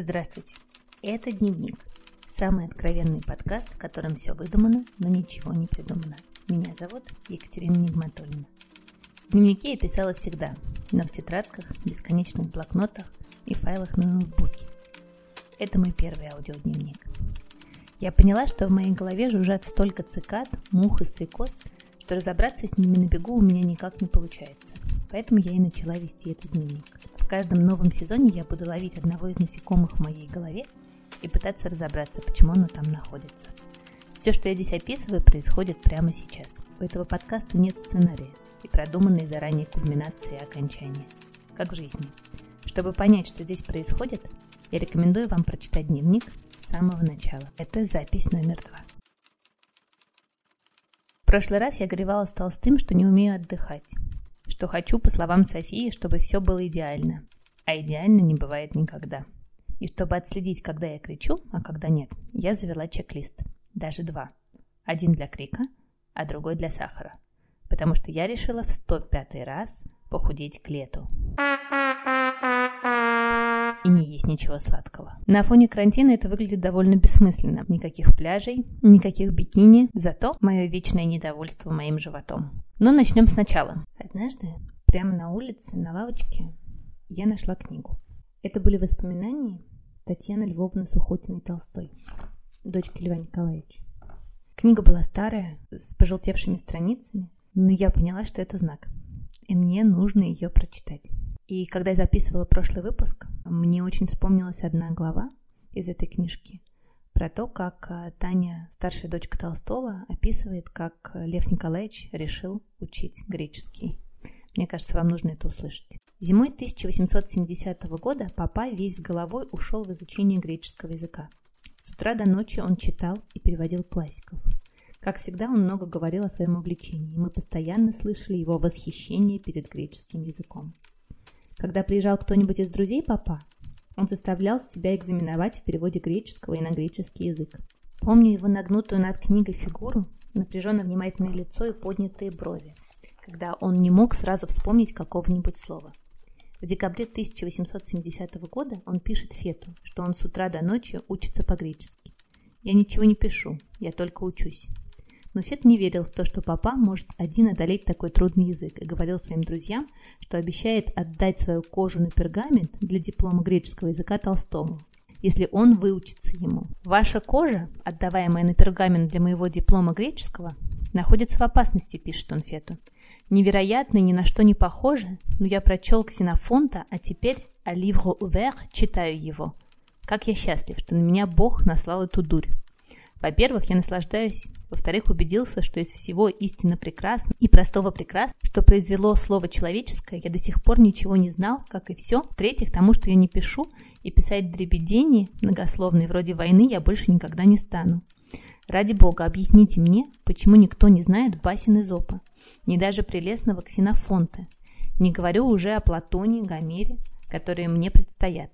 Здравствуйте. Это «Дневник». Самый откровенный подкаст, в котором все выдумано, но ничего не придумано. Меня зовут Екатерина Нигматульна. Дневники я писала всегда, но в тетрадках, бесконечных блокнотах и файлах на ноутбуке. Это мой первый аудиодневник. Я поняла, что в моей голове жужжат столько цикад, мух и стрекоз, что разобраться с ними на бегу у меня никак не получается. Поэтому я и начала вести этот дневник. В каждом новом сезоне я буду ловить одного из насекомых в моей голове и пытаться разобраться, почему оно там находится. Все, что я здесь описываю, происходит прямо сейчас. У этого подкаста нет сценария и продуманной заранее кульминации и окончания. Как в жизни. Чтобы понять, что здесь происходит, я рекомендую вам прочитать дневник с самого начала. Это запись номер два. В прошлый раз я горевала с Толстым, что не умею отдыхать что хочу, по словам Софии, чтобы все было идеально. А идеально не бывает никогда. И чтобы отследить, когда я кричу, а когда нет, я завела чек-лист. Даже два. Один для крика, а другой для сахара. Потому что я решила в 105 раз похудеть к лету. И не есть ничего сладкого. На фоне карантина это выглядит довольно бессмысленно. Никаких пляжей, никаких бикини, зато мое вечное недовольство моим животом. Но начнем сначала. Однажды, прямо на улице, на лавочке, я нашла книгу. Это были воспоминания Татьяны Львовны Сухотиной Толстой, дочки Льва Николаевича. Книга была старая, с пожелтевшими страницами, но я поняла, что это знак, и мне нужно ее прочитать. И когда я записывала прошлый выпуск, мне очень вспомнилась одна глава из этой книжки про то, как э, Таня, старшая дочка Толстого, описывает, как Лев Николаевич решил учить греческий. Мне кажется, вам нужно это услышать. Зимой 1870 года папа весь с головой ушел в изучение греческого языка. С утра до ночи он читал и переводил классиков. Как всегда, он много говорил о своем увлечении, и мы постоянно слышали его восхищение перед греческим языком. Когда приезжал кто-нибудь из друзей папа, он заставлял себя экзаменовать в переводе греческого и на греческий язык. Помню его нагнутую над книгой фигуру, напряженно внимательное лицо и поднятые брови, когда он не мог сразу вспомнить какого-нибудь слова. В декабре 1870 года он пишет Фету, что он с утра до ночи учится по-гречески. «Я ничего не пишу, я только учусь. Но Фет не верил в то, что папа может один одолеть такой трудный язык и говорил своим друзьям, что обещает отдать свою кожу на пергамент для диплома греческого языка Толстому, если он выучится ему. Ваша кожа, отдаваемая на пергамент для моего диплома греческого, находится в опасности, пишет он Фету. Невероятно, ни на что не похоже, но я прочел Ксенофонта, а теперь «Аливро увер» читаю его. Как я счастлив, что на меня Бог наслал эту дурь. Во-первых, я наслаждаюсь. Во-вторых, убедился, что из всего истинно прекрасно и простого прекрасно, что произвело слово человеческое, я до сих пор ничего не знал, как и все. В-третьих, тому, что я не пишу, и писать дребедение, многословные вроде войны, я больше никогда не стану. Ради бога, объясните мне, почему никто не знает басен Изопа, не даже прелестного Ксенофонта. Не говорю уже о Платоне, Гомере, которые мне предстоят.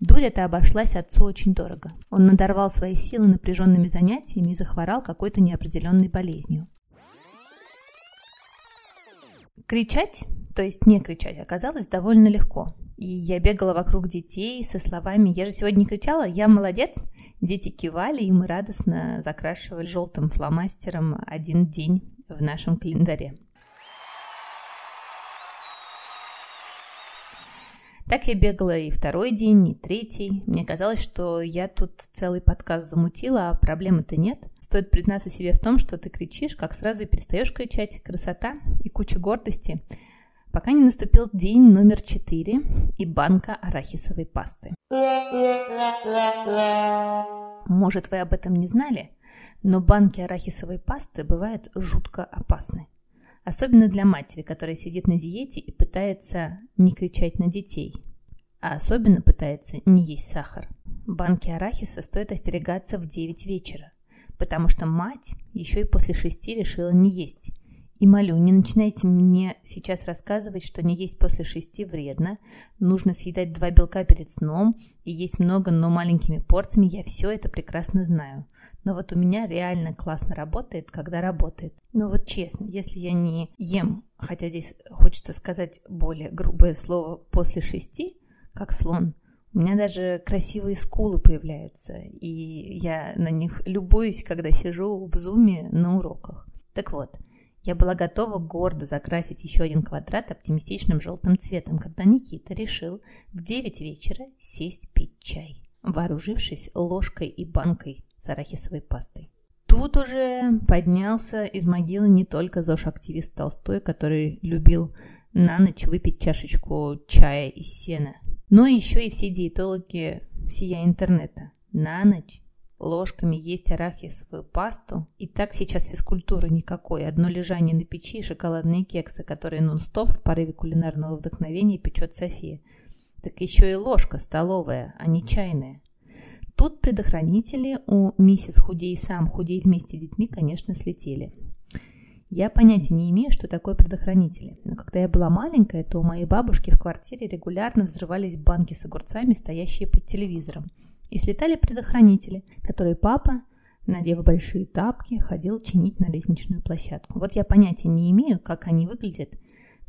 Дурь эта обошлась отцу очень дорого. Он надорвал свои силы напряженными занятиями и захворал какой-то неопределенной болезнью. Кричать, то есть не кричать, оказалось довольно легко. И я бегала вокруг детей со словами «Я же сегодня кричала, я молодец!» Дети кивали, и мы радостно закрашивали желтым фломастером один день в нашем календаре. Так я бегала и второй день, и третий. Мне казалось, что я тут целый подкаст замутила, а проблемы-то нет. Стоит признаться себе в том, что ты кричишь, как сразу и перестаешь кричать. Красота и куча гордости. Пока не наступил день номер четыре и банка арахисовой пасты. Может, вы об этом не знали, но банки арахисовой пасты бывают жутко опасны. Особенно для матери, которая сидит на диете и пытается не кричать на детей. А особенно пытается не есть сахар. Банки арахиса стоит остерегаться в 9 вечера, потому что мать еще и после шести решила не есть. И молю, не начинайте мне сейчас рассказывать, что не есть после шести вредно, нужно съедать два белка перед сном и есть много, но маленькими порциями, я все это прекрасно знаю. Но вот у меня реально классно работает, когда работает. Но вот честно, если я не ем, хотя здесь хочется сказать более грубое слово, после шести, как слон, У меня даже красивые скулы появляются, и я на них любуюсь, когда сижу в зуме на уроках. Так вот, я была готова гордо закрасить еще один квадрат оптимистичным желтым цветом, когда Никита решил в 9 вечера сесть пить чай, вооружившись ложкой и банкой с арахисовой пастой. Тут уже поднялся из могилы не только ЗОЖ-активист Толстой, который любил на ночь выпить чашечку чая из сена, но еще и все диетологи всея интернета. На ночь ложками есть арахисовую пасту. И так сейчас физкультуры никакой. Одно лежание на печи и шоколадные кексы, которые нон-стоп в порыве кулинарного вдохновения печет София. Так еще и ложка столовая, а не чайная. Тут предохранители у миссис Худей сам Худей вместе с детьми, конечно, слетели. Я понятия не имею, что такое предохранители. Но когда я была маленькая, то у моей бабушки в квартире регулярно взрывались банки с огурцами, стоящие под телевизором. И слетали предохранители, которые папа, надев большие тапки, ходил чинить на лестничную площадку. Вот я понятия не имею, как они выглядят,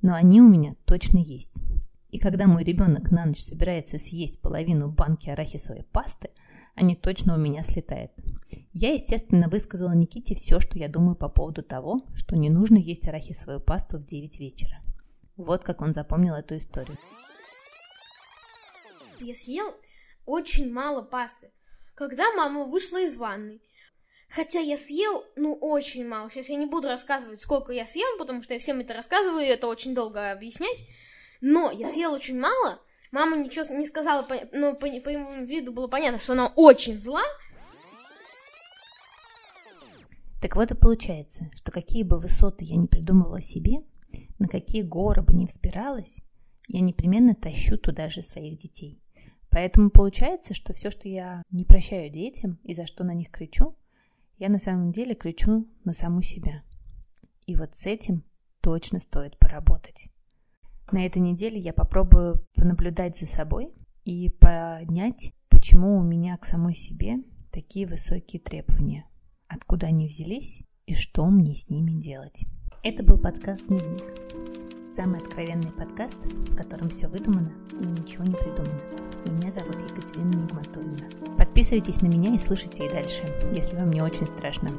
но они у меня точно есть. И когда мой ребенок на ночь собирается съесть половину банки арахисовой пасты, они точно у меня слетают. Я, естественно, высказала Никите все, что я думаю по поводу того, что не нужно есть арахисовую пасту в 9 вечера. Вот как он запомнил эту историю. Я съел очень мало пасты, когда мама вышла из ванной. Хотя я съел, ну, очень мало. Сейчас я не буду рассказывать, сколько я съел, потому что я всем это рассказываю, и это очень долго объяснять. Но я съел очень мало. Мама ничего не сказала, но по, по его виду было понятно, что она очень зла. Так вот и получается, что какие бы высоты я не придумывала себе, на какие горы бы не взбиралась, я непременно тащу туда же своих детей. Поэтому получается, что все, что я не прощаю детям и за что на них кричу, я на самом деле кричу на саму себя. И вот с этим точно стоит поработать. На этой неделе я попробую понаблюдать за собой и понять, почему у меня к самой себе такие высокие требования, откуда они взялись и что мне с ними делать. Это был подкаст «Дневник». Самый откровенный подкаст, в котором все выдумано, но ничего не придумано. Меня зовут Екатерина Нигматуллина. Подписывайтесь на меня и слушайте и дальше, если вам не очень страшно,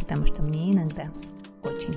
потому что мне иногда очень.